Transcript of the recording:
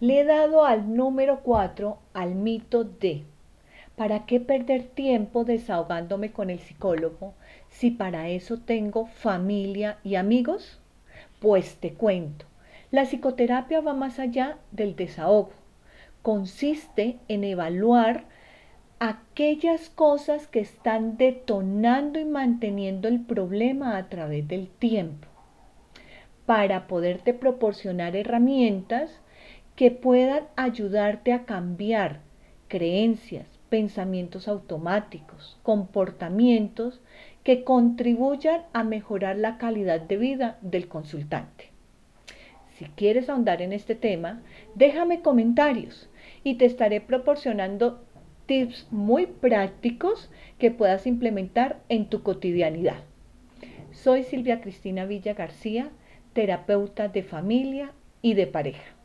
Le he dado al número 4 al mito de ¿Para qué perder tiempo desahogándome con el psicólogo si para eso tengo familia y amigos? Pues te cuento, la psicoterapia va más allá del desahogo. Consiste en evaluar aquellas cosas que están detonando y manteniendo el problema a través del tiempo para poderte proporcionar herramientas que puedan ayudarte a cambiar creencias, pensamientos automáticos, comportamientos que contribuyan a mejorar la calidad de vida del consultante. Si quieres ahondar en este tema, déjame comentarios y te estaré proporcionando tips muy prácticos que puedas implementar en tu cotidianidad. Soy Silvia Cristina Villa García terapeuta de familia y de pareja.